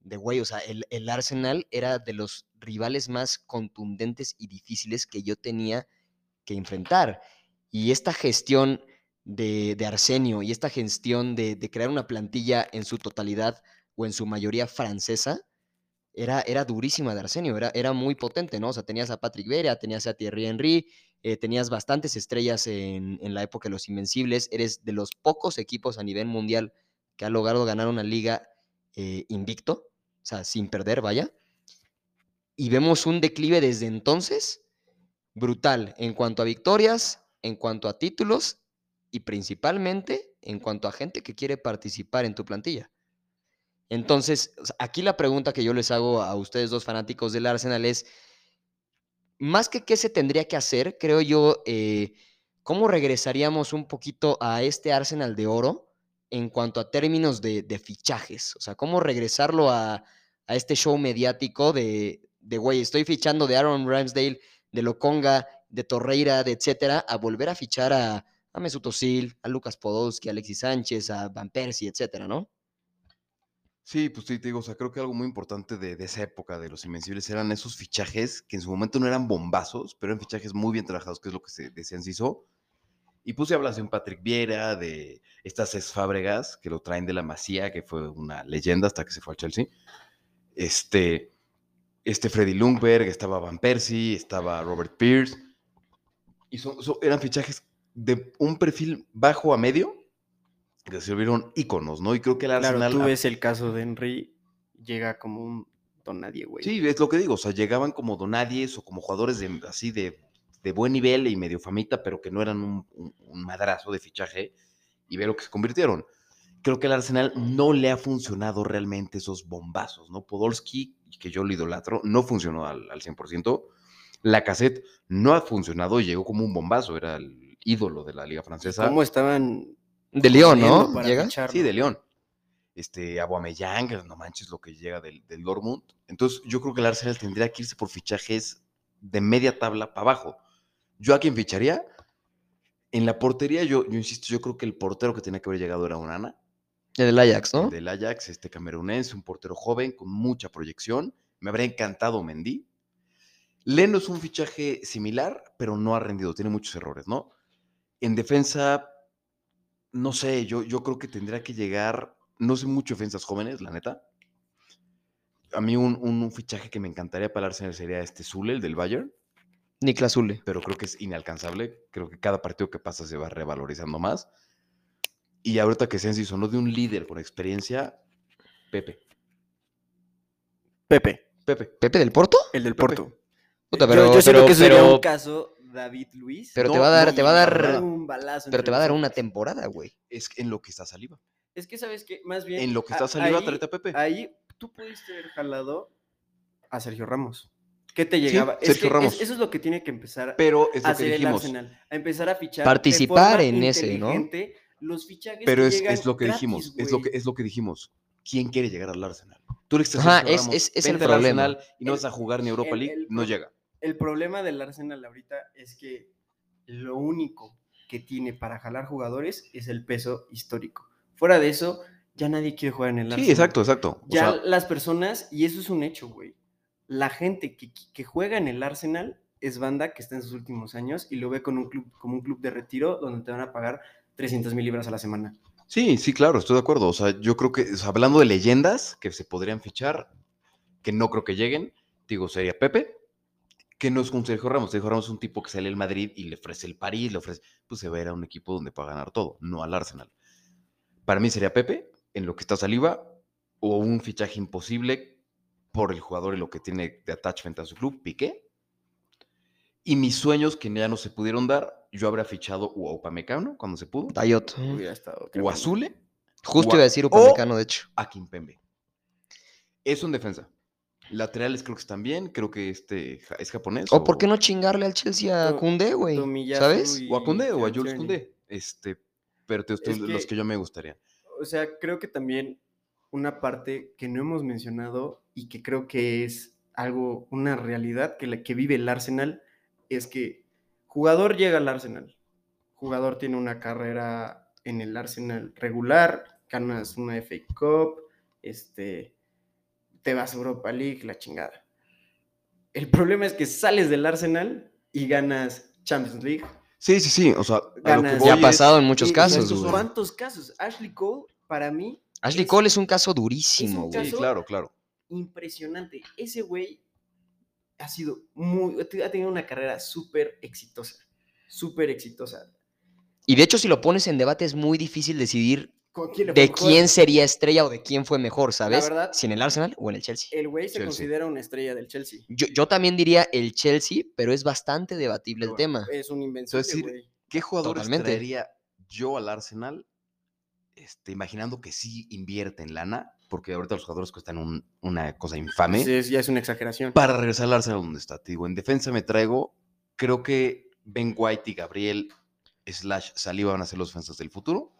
de güey, o sea, el, el Arsenal era de los rivales más contundentes y difíciles que yo tenía que enfrentar. Y esta gestión de, de Arsenio y esta gestión de, de crear una plantilla en su totalidad o en su mayoría francesa, era, era durísima de Arsenio, era, era muy potente, ¿no? O sea, tenías a Patrick Vera, tenías a Thierry Henry, eh, tenías bastantes estrellas en, en la época de los Invencibles, eres de los pocos equipos a nivel mundial que ha logrado ganar una liga eh, invicto, o sea, sin perder, vaya. Y vemos un declive desde entonces brutal en cuanto a victorias, en cuanto a títulos y principalmente en cuanto a gente que quiere participar en tu plantilla. Entonces, aquí la pregunta que yo les hago a ustedes dos fanáticos del Arsenal es, más que qué se tendría que hacer, creo yo, eh, ¿cómo regresaríamos un poquito a este Arsenal de oro en cuanto a términos de, fichajes? O sea, ¿cómo regresarlo a, este show mediático de, de, güey, estoy fichando de Aaron Ramsdale, de Lokonga, de Torreira, de etcétera, a volver a fichar a, a Mesut Özil, a Lucas Podolski, a Alexis Sánchez, a Van Persie, etcétera, ¿no? Sí, pues sí, te digo, o sea, creo que algo muy importante de, de esa época de los Invencibles eran esos fichajes que en su momento no eran bombazos, pero eran fichajes muy bien trabajados, que es lo que se decían se hizo. Y puse hablas de un Patrick Viera, de estas ex Fábregas, que lo traen de la Masía, que fue una leyenda hasta que se fue al Chelsea. Este, este Freddy Lundberg, estaba Van Persie, estaba Robert Pierce. Y son, son- eran fichajes de un perfil bajo a medio, que se volvieron íconos, ¿no? Y creo que el Claro, Arsenal... tú a- ves el caso de Henry, llega como un don nadie, güey. Sí, es lo que digo, o sea, llegaban como donadies o como jugadores de, así de, de buen nivel y medio famita, pero que no eran un, un- un madrazo de fichaje y ve lo que se convirtieron. Creo que al Arsenal no le ha funcionado realmente esos bombazos, ¿no? Podolski, que yo lo idolatro, no funcionó al, al 100%. La cassette no ha funcionado y llegó como un bombazo, era el ídolo de la Liga Francesa. ¿Cómo estaban De León, ¿no? ¿Llega? Sí, de León. Este, Aubameyang, no manches lo que llega del, del Dortmund. Entonces, yo creo que el Arsenal tendría que irse por fichajes de media tabla para abajo. ¿Yo a quién ficharía? En la portería, yo, yo insisto, yo creo que el portero que tenía que haber llegado era Onana, El del Ajax, ¿no? el del Ajax, este camerunense, un portero joven con mucha proyección. Me habría encantado Mendy. Leno es un fichaje similar, pero no ha rendido, tiene muchos errores, ¿no? En defensa, no sé, yo, yo creo que tendría que llegar, no sé mucho defensas jóvenes, la neta. A mí un, un- un fichaje que me encantaría para el Arsenal sería este Zule, el del Bayern, Niklas Zule. pero creo que es inalcanzable. Creo que cada partido que pasa se va revalorizando más. Y ahorita que Sensi sonó de un líder con experiencia, Pepe. Pepe, Pepe. ¿Pepe del Porto? el del Pepe. Porto. Puta, pero, yo, pero- que sería un caso David Luis. pero te va a dar, no, te va a dar, verdad, un balazo pero te va a dar una temporada, güey. Es en lo que está saliva. Es que sabes que más bien. En lo que está saliva, ahí- a Pepe. Ahí tú pudiste haber jalado a Sergio Ramos. ¿Qué te llegaba? Es Sergio que Ramos. es- eso es lo que tiene que empezar Pero es a hacer el dijimos. Arsenal. A empezar a fichar. Participar de forma en ese, ¿no? Los fichajes Pero que es, es lo que gratis, dijimos. Es lo que, es lo que dijimos. ¿Quién quiere llegar al Arsenal? Tú le a Ajá, es- es- es el. Arsenal y no El- vas a jugar ni Europa el- League, el no llega. El problema del Arsenal ahorita es que lo único que tiene para jalar jugadores es el peso histórico. Fuera de eso, ya nadie quiere jugar en el Arsenal. Sí, exacto, exacto. O Ya sea, las personas, y eso es un hecho, güey. La gente que, que juega en el Arsenal es banda que está en sus últimos años y lo ve con un club, como un club de retiro donde te van a pagar 300 mil libras a la semana. sí, sí, claro, estoy de acuerdo. O sea, yo creo que, o sea, hablando de leyendas que se podrían fichar, que no creo que lleguen, digo, sería Pepe, que no es un Sergio Ramos. Sergio Ramos es un tipo que sale al Madrid y le ofrece el París, le ofrece, pues se va a ir a un equipo donde va a ganar todo, no al Arsenal. Para mí sería Pepe, en lo que está saliva, o un fichaje imposible por el jugador y lo que tiene de attachment a su club, Piqué. Y mis sueños que ya no se pudieron dar, yo habría fichado o a Upamecano cuando se pudo, Dayot. O tremendo. a Zule, Justo o a- iba a decir Upamecano, de hecho. a Kimpembe. Eso en defensa. Laterales creo que están bien, creo que este es japonés. O por qué no chingarle al Chelsea a Koundé, güey. ¿Sabes? y O a Koundé o a Jules. Koundé. Este, pero te, Es los que- que yo me gustaría. O sea, creo que también una parte que no hemos mencionado y que creo que es algo, una realidad que, la, que vive el Arsenal, es que jugador llega al Arsenal, jugador tiene una carrera en el Arsenal regular, ganas una FA Cup, este, te vas a Europa League, la chingada. El problema es que sales del Arsenal y ganas Champions League. Sí, sí, sí. O sea, Ganas. Ya ha es- pasado en muchos Y- casos, güey. ¿Cuántos casos? Ashley Cole, para mí, Ashley es- Cole es un caso durísimo, un güey. Sí, claro, claro. impresionante. Ese güey ha sido muy, ha tenido una carrera súper exitosa, súper exitosa. Y de hecho, si lo pones en debate, es muy difícil decidir ¿Con quién le fue de mejor? quién sería estrella o de quién fue mejor, ¿sabes? verdad- si en el Arsenal o en el Chelsea. El güey se Chelsea. considera una estrella del Chelsea. Yo, yo también diría el Chelsea, pero es bastante debatible el tema. Es un güey. ¿Qué jugadores Totalmente. traería yo al Arsenal? Este, imaginando que sí invierte en lana, porque ahorita los jugadores cuestan un- una cosa infame. Sí, es- ya es una exageración. Para regresar al Arsenal donde está. Te digo, en defensa me traigo, creo que Ben White y Gabriel slash Saliba van a ser los defensas del futuro.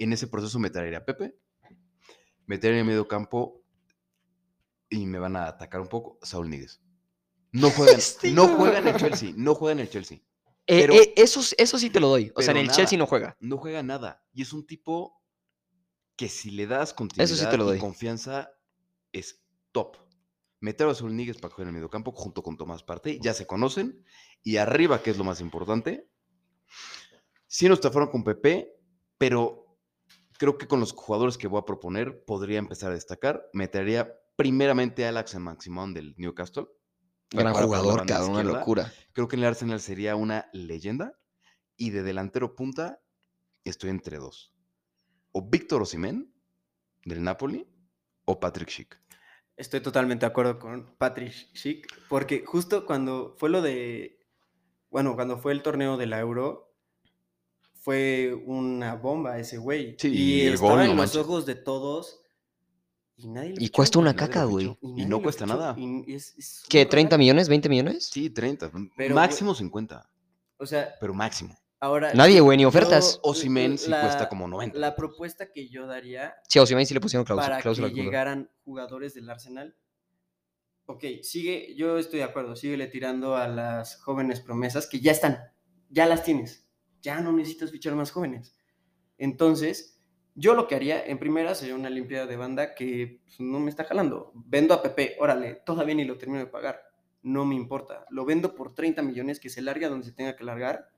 En ese proceso me traería a Pepe, me traería en medio campo y me van a atacar un poco Saúl Níguez. No juegan, Este no güey. juega en el Chelsea, no juega en el Chelsea. Eh, pero- eh, eso, eso sí te lo doy. O sea, en el nada. Chelsea no juega. No juega nada. Y es un tipo que si le das continuidad te lo doy. y confianza, es top. Meter a Saúl Níguez para jugar en el mediocampo junto con Tomás Partey, ya se conocen. Y arriba, que es lo más importante, Sí nos estafaron con Pepe, pero creo que con los jugadores que voy a proponer podría empezar a destacar. Metería primeramente a Alex Maximón del Newcastle. Gran para- jugador, cabrón, una locura. Creo que en el Arsenal sería una leyenda. Y de delantero punta, estoy entre dos. O Víctor Osimhen, del Napoli, o Patrick Schick. Estoy totalmente de acuerdo con Patrick Schick, porque justo cuando fue lo de, bueno, cuando fue el torneo de la Euro, fue una bomba ese güey. Sí, y y estaba gol, en no los manches. ojos de todos y nadie Y cuesta una caca, güey. Y no cuesta nada. y es- es ¿Qué? un ¿30 horror. millones? ¿20 millones? Sí, 30. Pero, máximo 50, O sea, pero máximo. ahora... Nadie, güey, ni ofertas. Osimhen sí la- cuesta como 90. La propuesta que yo daría Sí, a Osimhen sí le pusieron cláusula. para que llegaran jugadores del Arsenal. Ok, sigue, yo estoy de acuerdo, síguele tirando a las jóvenes promesas que ya están, ya las tienes, ya no necesitas fichar más jóvenes. Entonces, yo lo que haría en primera sería una limpieza de banda que pues, no me está jalando. Vendo a Pepe, órale, todavía ni lo termino de pagar, no me importa. Lo vendo por 30 millones, que se largue a donde se tenga que largar.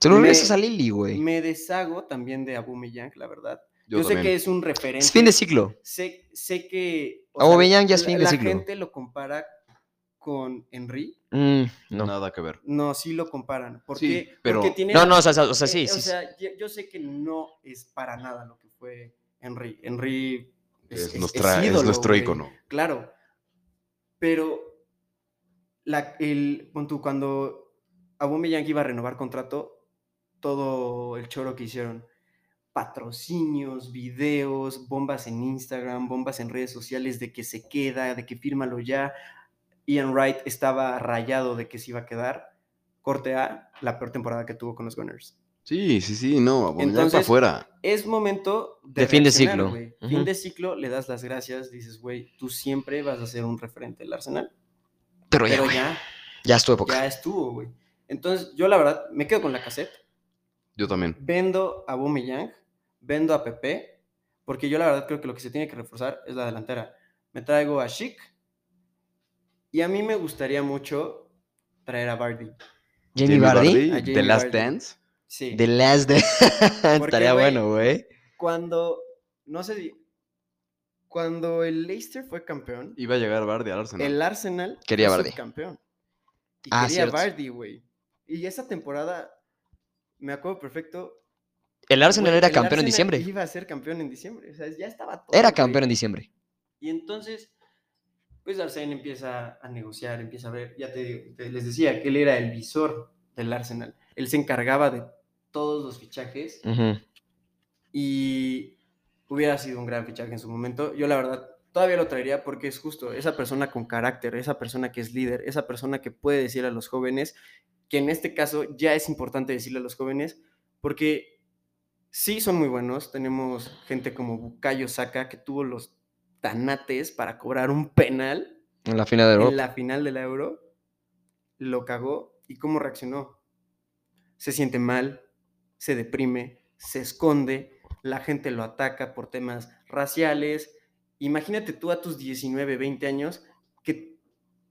Se lo regresas a Lili, güey. Me deshago también de Aubameyang, la verdad. Yo, Yo, sé que es un referente. Es fin de ciclo. Sé, sé que. o Aubameyang ya es la- fin de la ciclo. gente lo compara con Henry. Mm, no. Nada que ver. No, sí lo comparan. ¿Por Sí, qué? pero- Porque tiene. No, no, o sea, o sea, eh, sí, o sí. sí. sea, yo, yo sé que no es para nada lo que fue Henry. Henry es, Es, ídolo, nuestro güey. ícono. Claro. Pero la, el, cuando Aubameyang iba a renovar contrato, todo el choro que hicieron, patrocinios, videos, bombas en Instagram, bombas en redes sociales de que se queda, de que fírmalo ya. Ian Wright estaba rayado de que se iba a quedar. Corte A, la peor temporada que tuvo con los Gunners. Sí, sí, sí, no, para Entonces, afuera. Es momento de, De fin de ciclo. Fin de ciclo, le das las gracias, dices, güey, tú siempre vas a ser un referente del Arsenal. Pero ya, Pero güey, ya, ya es tu época. ya estuvo, güey. Entonces, yo la verdad, me quedo con la cassette. Yo también. Vendo a Bumeyang, vendo a Pepe, porque yo la verdad creo que lo que se tiene que reforzar es la delantera. Me traigo a Chic y a mí me gustaría mucho traer a Bardi. Jamie Vardy. A The Last. Dance. Sí. The Last de... Estaría bueno, güey. Cuando, no sé si, cuando el Leicester fue campeón, Iba a llegar Bardi al Arsenal. el Arsenal Quería fue Vardy. subcampeón. Y Ah, quería cierto. Vardy, güey. Y esa temporada, me acuerdo perfecto. El Arsenal era el campeón en Arsenal diciembre. Iba a ser campeón en diciembre. O sea, ya estaba todo. Era campeón en diciembre. Y entonces, pues Arsene empieza a negociar, empieza a ver, ya te, digo, te- les decía que él era el visor del Arsenal. Él se encargaba de todos los fichajes y hubiera sido un gran fichaje en su momento. Yo la verdad todavía lo traería porque es justo esa persona con carácter, esa persona que es líder, esa persona que puede decir a los jóvenes, que en este caso ya es importante decirle a los jóvenes, porque sí son muy buenos. Tenemos gente como Bukayo Saka que tuvo los tanates para cobrar un penal En la final de en Europa. la final del Euro, lo cagó y cómo reaccionó. Se siente mal, se deprime, se esconde, la gente lo ataca por temas raciales. Imagínate tú a tus 19, 20 años que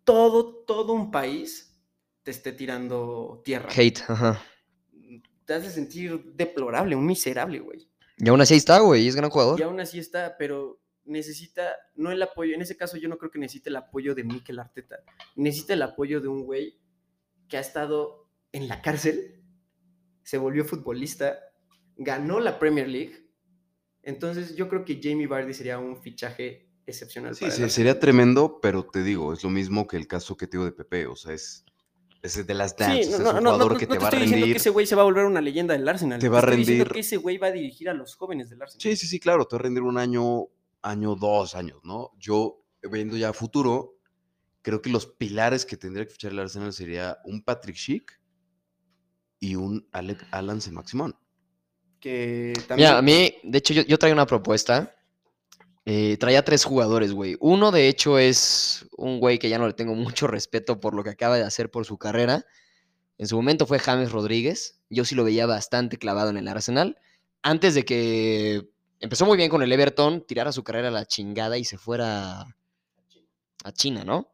todo, todo un país te esté tirando tierra. Hate, ajá. Te hace sentir deplorable, un miserable, güey. Y aún así está, güey. Es gran jugador. Y aún así está, pero necesita, no el apoyo, en ese caso yo no creo que necesite el apoyo de Mikel Arteta, necesita el apoyo de un güey que ha estado en la cárcel, se volvió futbolista, ganó la Premier League, entonces yo creo que Jamie Vardy sería un fichaje excepcional. Sí, para sí, sería tremendo, pero te digo, es lo mismo que el caso que te digo de Pepe. O sea, es, es de las Sí, Dance. no, es no, un no, jugador no, que no te va a estoy diciendo rendir. que ese güey se va a volver una leyenda del Arsenal. Te va a estoy diciendo rendir- que ese güey va a dirigir a los jóvenes del Arsenal. Sí, sí, sí, claro, te va a rendir un año, año, dos años, ¿no? Yo, viendo ya a futuro, creo que los pilares que tendría que fichar el Arsenal sería un Patrick Schick y un Alec Alan Maximón. Que también... Mira, a mí, de hecho, yo, yo traía una propuesta. Eh, traía tres jugadores, güey. Uno, de hecho, es un güey que ya no le tengo mucho respeto por lo que acaba de hacer por su carrera. En su momento fue James Rodríguez. Yo sí lo veía bastante clavado en el Arsenal. Antes de que empezó muy bien con el Everton, tirara su carrera a la chingada y se fuera a China, ¿no?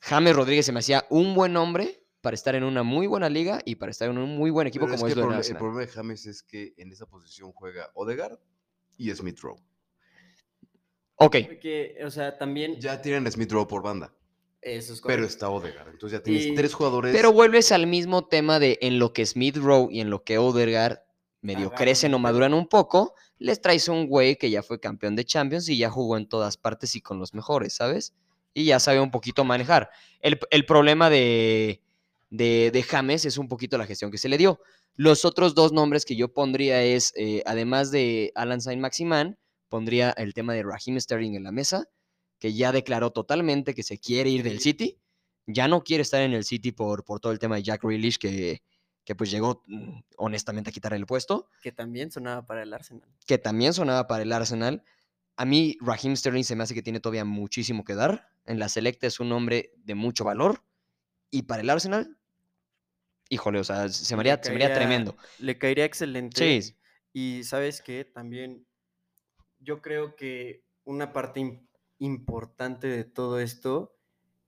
James Rodríguez se me hacía un buen hombre para estar en una muy buena liga y para estar en un muy buen equipo Pero como es es, que lo el, del proble- el problema de James es que en esa posición juega Odegaard y Smith Rowe. Ok, Porque, o sea, también... Ya tienen a Smith Rowe por banda, Eso es pero está Odegaard. Entonces ya tienes Y- tres jugadores. pero vuelves al mismo tema de en lo que Smith Rowe y en lo que Odegaard medio crecen o maduran un poco, les traes un güey que ya fue campeón de Champions y ya jugó en todas partes y con los mejores, ¿sabes? Y ya sabe un poquito manejar. El, el problema de, de, de James es un poquito la gestión que se le dio. Los otros dos nombres que yo pondría es, eh, además de Alan Saint Maximan, pondría el tema de Raheem Sterling en la mesa, que ya declaró totalmente que se quiere ir del City. Ya no quiere estar en el City por, por todo el tema de Jack Grealish, que, que pues llegó mm, honestamente a quitarle el puesto, Que también sonaba para el Arsenal. que también sonaba para el Arsenal. A mí Raheem Sterling se me hace que tiene todavía muchísimo que dar. En la selecta es un hombre de mucho valor. Y para el Arsenal, híjole, o sea, se me haría, se me haría tremendo. Le caería excelente. Sí, Y sabes que también yo creo que una parte im- importante de todo esto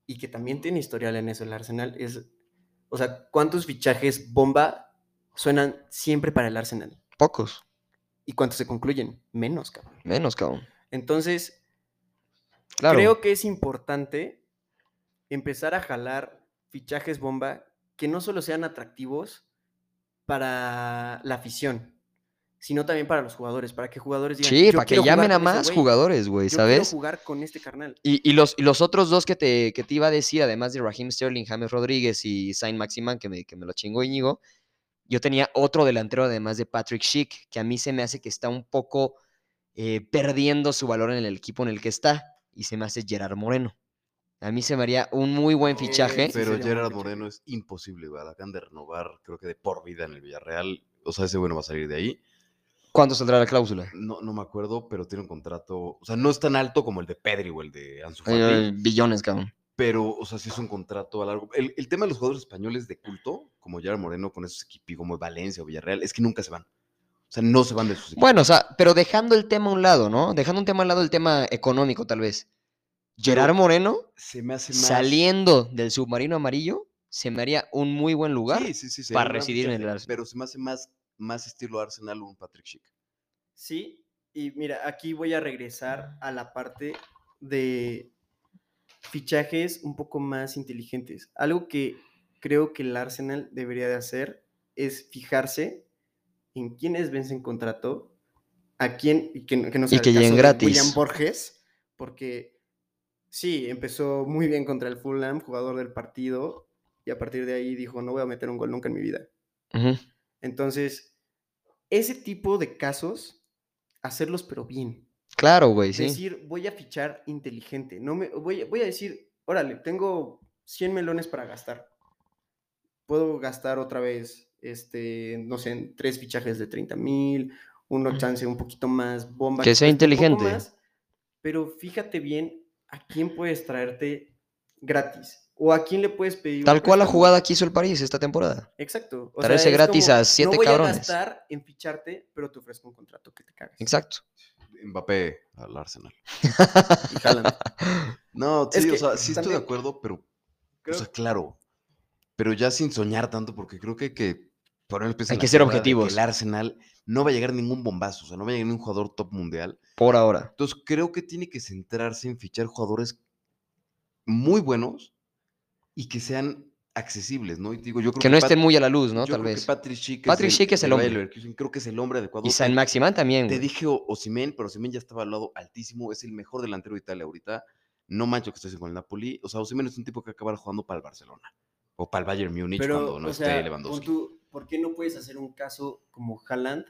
y que también tiene historial en eso el Arsenal es, o sea, ¿cuántos fichajes bomba suenan siempre para el Arsenal? pocos, ¿Y cuántos se concluyen? Menos, cabrón. menos, cabrón. Entonces, Claro. creo que es importante empezar a jalar fichajes bomba que no solo sean atractivos para la afición, sino también para los jugadores, para que jugadores digan, Sí, "Yo para que llamen a más jugadores, güey, yo quiero ¿sabes? jugar con este carnal. Y, y los, y los otros dos que te, que te iba a decir, además de Raheem Sterling, James Rodríguez y Saint Maximan, que me, que me lo chingó Íñigo, yo tenía otro delantero además de Patrick Schick, que a mí se me hace que está un poco eh, perdiendo su valor en el equipo en el que está, y se me hace Gerard Moreno. A mí se me haría un muy buen fichaje. Pero Gerard. Moreno es imposible, güey. La acaban de renovar, creo que de por vida en el Villarreal. O sea, ese bueno va a salir de ahí. ¿Cuánto saldrá la cláusula? No, no me acuerdo, pero tiene un contrato. O sea, no es tan alto como el de Pedri o el de Ansu Fati. Eh, billones, cabrón. Pero, o sea, sí es un contrato a largo. El, el tema de los jugadores españoles de culto, como Gerard Moreno con esos equipos como Valencia o Villarreal, es que nunca se van. O sea, no se van de sus equipos. Bueno, o sea, pero dejando el tema a un lado, ¿no? Dejando un tema a un lado, el tema económico, tal vez. Gerard Moreno, se me hace más. saliendo del submarino amarillo, se me haría un muy buen lugar. Sí, sí, sí, sería para residir en el Arsenal. Pero se me hace más, más estilo Arsenal un Patrick Schick. Sí, y mira, aquí voy a regresar a la parte de fichajes un poco más inteligentes. Algo que creo que el Arsenal debería de hacer es fijarse en quiénes vencen contrato, a quién, y que, no- que no sea el que lleguen caso de gratis. William Borges, porque sí, empezó muy bien contra el Fulham, jugador del partido, y a partir de ahí dijo, no voy a meter un gol nunca en mi vida. Entonces, ese tipo de casos, hacerlos pero bien. Claro, güey, sí. Decir, voy a fichar inteligente. No me, voy, voy a decir, órale, tengo 100 melones para gastar. Puedo gastar otra vez, este, no sé, en tres fichajes de 30 mil, uno chance un poquito más, bomba. Que sea inteligente. más, pero fíjate bien a quién puedes traerte gratis. O a quién le puedes pedir. un Tal cual la jugada que hizo el París esta temporada. Exacto. O Traerse es gratis como, a siete no voy cabrones". a gastar en ficharte, pero te ofrezco un contrato que te cagas. Exacto. Mbappé al Arsenal. Y Haaland. No, Es sí, o sea, sí estoy de acuerdo, pero, creo- o sea, claro, pero ya sin soñar tanto, porque creo que hay que Hay que ser objetivos. el Arsenal no va a llegar ningún bombazo, o sea, no va a llegar ningún jugador top mundial. Por ahora. Entonces, creo que tiene que centrarse en fichar jugadores muy buenos y que sean accesibles, ¿no? Y digo, yo creo Que no estén Pat- muy a la luz, ¿no? yo Tal creo que vez. Patrick Schick Patrick Schick es el hombre. Creo que es el hombre adecuado. Y San Maximán también, Te güey. dije O- Osimhen, pero Osimhen ya estaba al lado altísimo. Es el mejor delantero de Italia ahorita. No mancho que estés con el Napoli. O sea, Osimhen es un tipo que acabar jugando para el Barcelona. O para el Bayern Múnich Pero, cuando no o esté sea, Lewandowski. tú, ¿por qué no puedes hacer un caso como Haaland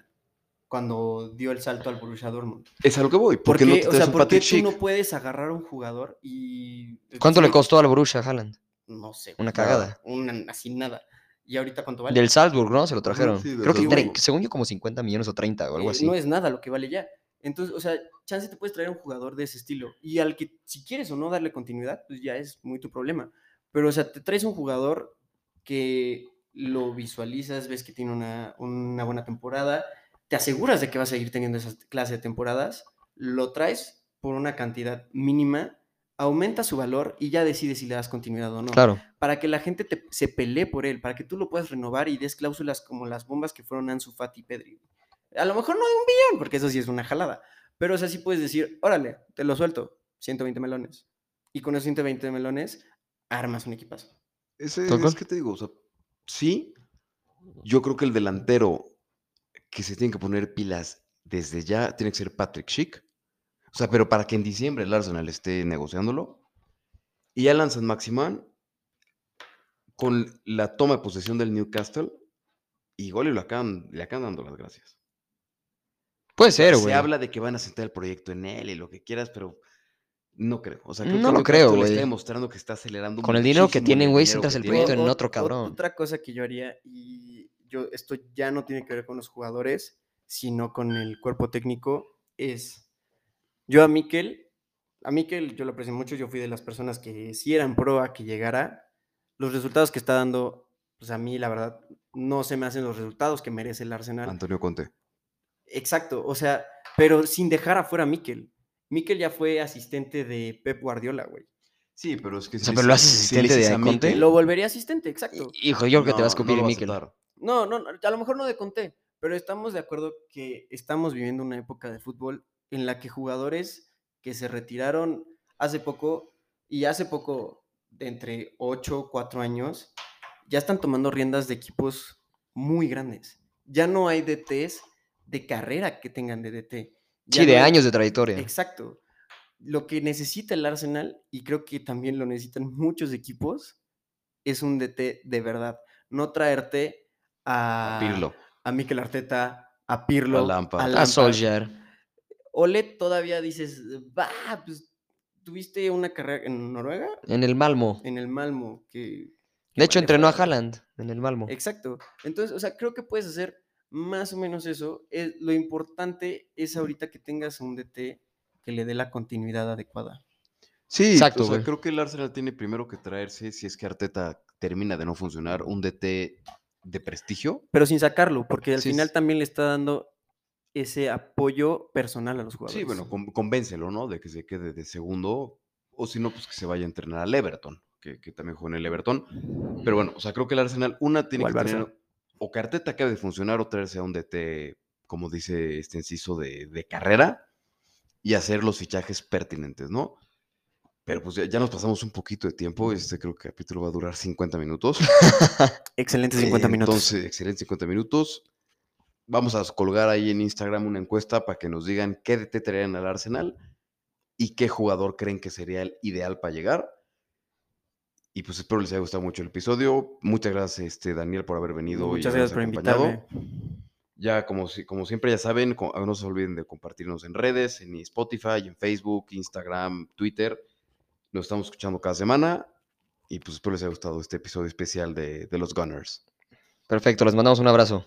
cuando dio el salto al Borussia Dortmund? Es a lo que voy. ¿Por ¿Por qué, no te o sea, ¿por qué tú no puedes agarrar a un jugador y... ¿Cuánto le costó al Borussia Haaland? No sé. Una cagada. Una, así nada. ¿Y ahorita cuánto vale? Del Salzburg, ¿no? Se lo trajeron. sí, Creo que tre- según yo como 50 millones o 30 o algo Eh, así. No es nada lo que vale ya. Entonces, o sea, chance te puedes traer un jugador de ese estilo. Y al que, si quieres o no darle continuidad, pues ya es muy tu problema. Pero, o sea, te traes un jugador que lo visualizas, ves que tiene una, una buena temporada, te aseguras de que va a seguir teniendo esa clase de temporadas, lo traes por una cantidad mínima aumenta su valor y ya decide si le das continuidad o no. Claro. Para que la gente te- se pelee por él, para que tú lo puedas renovar y des cláusulas como las bombas que fueron Ansu Fati y Pedri. A lo mejor no de un billón, porque eso sí es una jalada. Pero o sea, sí puedes decir, órale, te lo suelto, 120 melones. Y con esos 120 melones armas un equipazo. Ese, es que te digo, o sea, sí, yo creo que el delantero que se tiene que poner pilas desde ya tiene que ser Patrick Schick. O sea, pero para que en diciembre el Arsenal esté negociándolo. Y Alan San Maximán, con la toma de posesión del Newcastle, y lo acaban, le acaban dando las gracias. Puede ser, Se güey. habla de que van a sentar el proyecto en él y lo que quieras, pero no creo. O sea, creo No que lo creo, güey. está demostrando que está acelerando Con el dinero que tienen, güey, que el proyecto en otro cabrón. Otra cosa que yo haría, y yo, esto ya no tiene que ver con los jugadores, sino con el cuerpo técnico, es, yo a Mikel, a Mikel yo lo aprecio mucho, yo fui de las personas que sí eran pro a que llegara, los resultados que está dando, pues a mí la verdad, no se me hacen los resultados que merece el Arsenal. Antonio Conte. Exacto, o sea, pero sin dejar afuera a Mikel. Mikel ya fue asistente de Pep Guardiola, güey. Sí, pero es que O sea, pero lo haces asistente de Conte. Lo volvería asistente, exacto. Hijo, yo creo que te va a escupir no aceptar. No, no, no, a lo mejor no de Conté, pero estamos de acuerdo que estamos viviendo una época de fútbol en la que jugadores que se retiraron hace poco y hace poco, de entre 8 4 años, ya están tomando riendas de equipos muy grandes. Ya no hay DTs de carrera que tengan de DT. Ya Sí, de no hay- años de trayectoria. Exacto. Lo que necesita el Arsenal, y creo que también lo necesitan muchos equipos, es un DT de verdad. No traerte a, Pirlo. a Mikel Arteta, a Pirlo. A A Lampard. Solskjaer. Ole todavía dices, va, pues tuviste una carrera en Noruega, En el Malmo. en el Malmo, que... que De hecho, entrenó a. Haaland en el Malmo. Exacto. Entonces, o sea, creo que puedes hacer más o menos eso. Es- lo importante es ahorita que tengas un DT que le dé la continuidad adecuada. Sí, Exacto, o sea, creo que el Arsenal tiene primero que traerse, si es que Arteta termina de no funcionar, un DT de prestigio. Pero sin sacarlo, porque al Sí, final también le está dando ese apoyo personal a los jugadores. Sí, bueno, con- convéncelo, ¿no? De que se quede de segundo, o si no, pues que se vaya a entrenar al Everton, que, que también juega en el Everton. Pero bueno, o sea, creo que el Arsenal, una tiene que tener, o que Arteta acabe de funcionar, o traerse a un DT, como dice este inciso, de, de carrera, y hacer los fichajes pertinentes, ¿no? Pero pues ya, ya nos pasamos un poquito de tiempo, este creo que el capítulo va a durar 50 minutos. Excelentes 50 Eh, minutos. Entonces, excelente 50 minutos. Vamos a colgar ahí en Instagram una encuesta para que nos digan qué DT traerían al Arsenal y qué jugador creen que sería el ideal para llegar. Y pues espero les haya gustado mucho el episodio. Muchas gracias, este, Daniel, por haber venido. y Muchas gracias por acompañado. invitarme. Ya, como, si- como siempre ya saben, co- no se olviden de compartirnos en redes, en Spotify, en Facebook, Instagram, Twitter. Nos estamos escuchando cada semana. Y pues espero les haya gustado este episodio especial de, de los Gunners. Perfecto, les mandamos un abrazo.